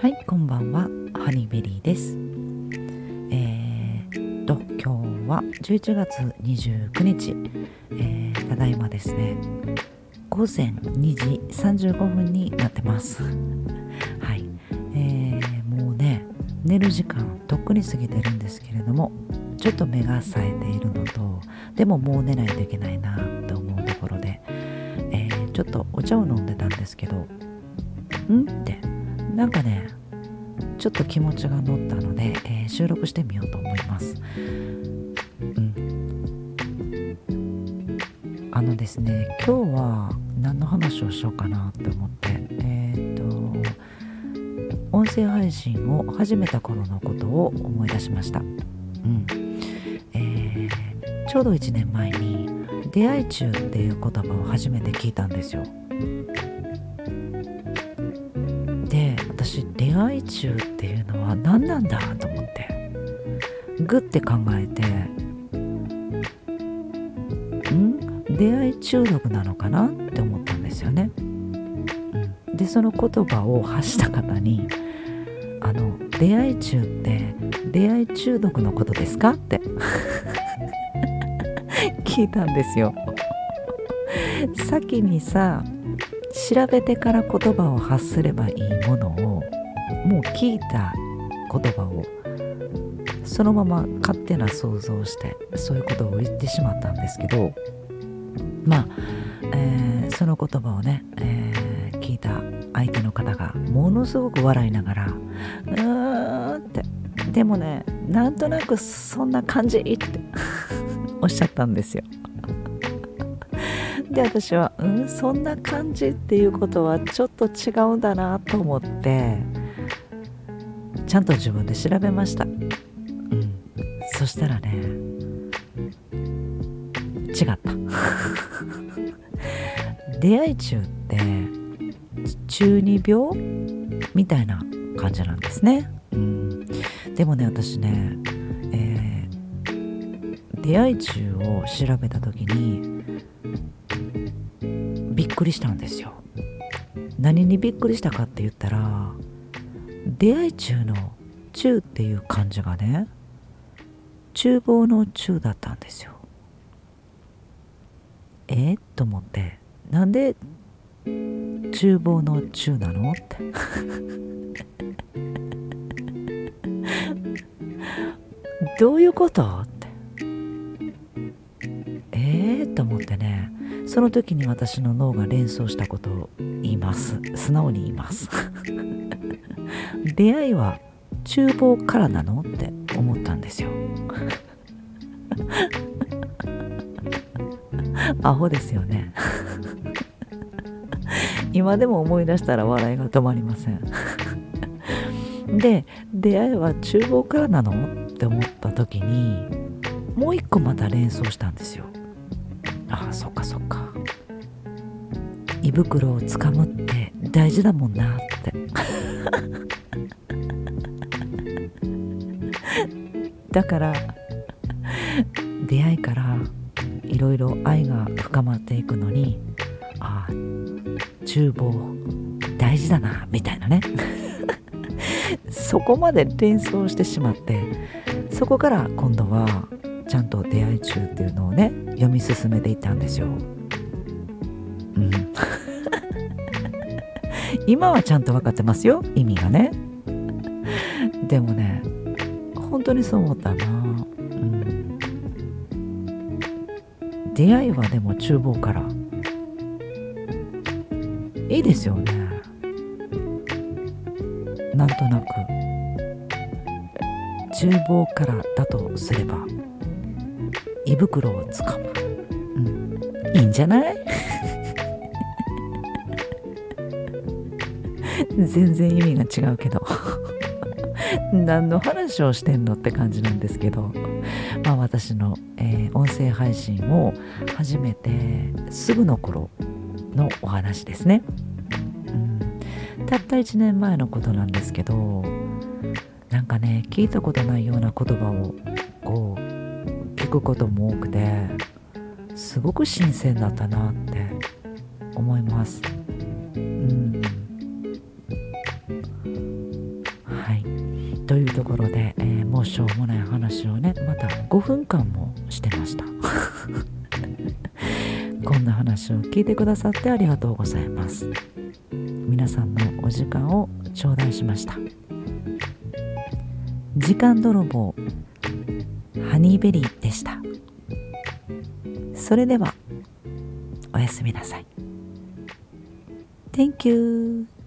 はいこんばんは。ハニーベリーです。えー、と今日は11月29日、えー、ただいまですね。午前2時35分になってます。はい。えー、もうね寝る時間とっくに過ぎてるんですけれどもちょっと目が冴えているのとでももう寝ないといけないなと思うところで、えー、ちょっとお茶を飲んでたんですけどん？ってなんかねちょっと気持ちが乗ったので、えー、収録してみようと思います。うん。あのですね今日は何の話をしようかなって思ってえっ、ー、と音声配信を始めた頃のことを思い出しました。うん。えー、ちょうど1年前に「出会い中」っていう言葉を初めて聞いたんですよ。私出会い中っていうのは何なんだと思ってグッて考えてん？出会い中毒なのかなって思ったんですよね、でその言葉を発した方に「あの出会い中って出会い中毒のことですか?」って 聞いたんですよ先にさ調べてから言葉を発すればいいものをもう聞いた言葉をそのまま勝手な想像をしてそういうことを言ってしまったんですけどまあ、えー、その言葉をね、えー、聞いた相手の方がものすごく笑いながら「うーん」ってでもねなんとなくそんな感じって おっしゃったんですよ。で私は「うんそんな感じ」っていうことはちょっと違うんだなと思ってちゃんと自分で調べました。うんそしたらね違った。出会い中って中二病みたいな感じなんですね、うん、でもね私ね、えー、出会い中を調べた時にびっくりしたんですよ。何にびっくりしたかって言ったら出会い中の中っていう漢字がね厨房の中だったんですよ。えと思ってなんで厨房の中なの？って。どういうこと？って。えー、と思ってねその時に私の脳が連想したことを言います。素直に言います。出会いは厨房からなの？って思ったんですよ。アホですよね。今でも思い出したら笑いが止まりません。で出会いは厨房からなの？って思った時にもう一個また連想したんですよああそっかそっか。胃袋をつかむって大事だもんなって。だから出会いからいろいろ愛が深まっていくのにああ厨房大事だなみたいなね。そこまで連想してしまってそこから今度はちゃんと出会い中っていうのをね読み進めていったんですよ。うん、今はちゃんと分かってますよ意味がね。でもね本当にそう思ったな。うん、出会いはでも厨房からいいですよね。なんとなく厨房からだとすれば胃袋をつかむ、うん、いいんじゃない？全然意味が違うけど。何の話をしてんのって感じなんですけど、まあ、私の、えー、音声配信を始めてすぐの頃のお話ですね、うん、たった1年前のことなんですけどなんかね聞いたことないような言葉をこう聞くことも多くてすごく新鮮だったなって思います。というところで、えー、もうしょうもない話をねまた5分間もしてました。こんな話を聞いてくださってありがとうございます。皆さんのお時間を頂戴しました。時間泥棒ハニーベリーでした。それではおやすみなさい。Thank you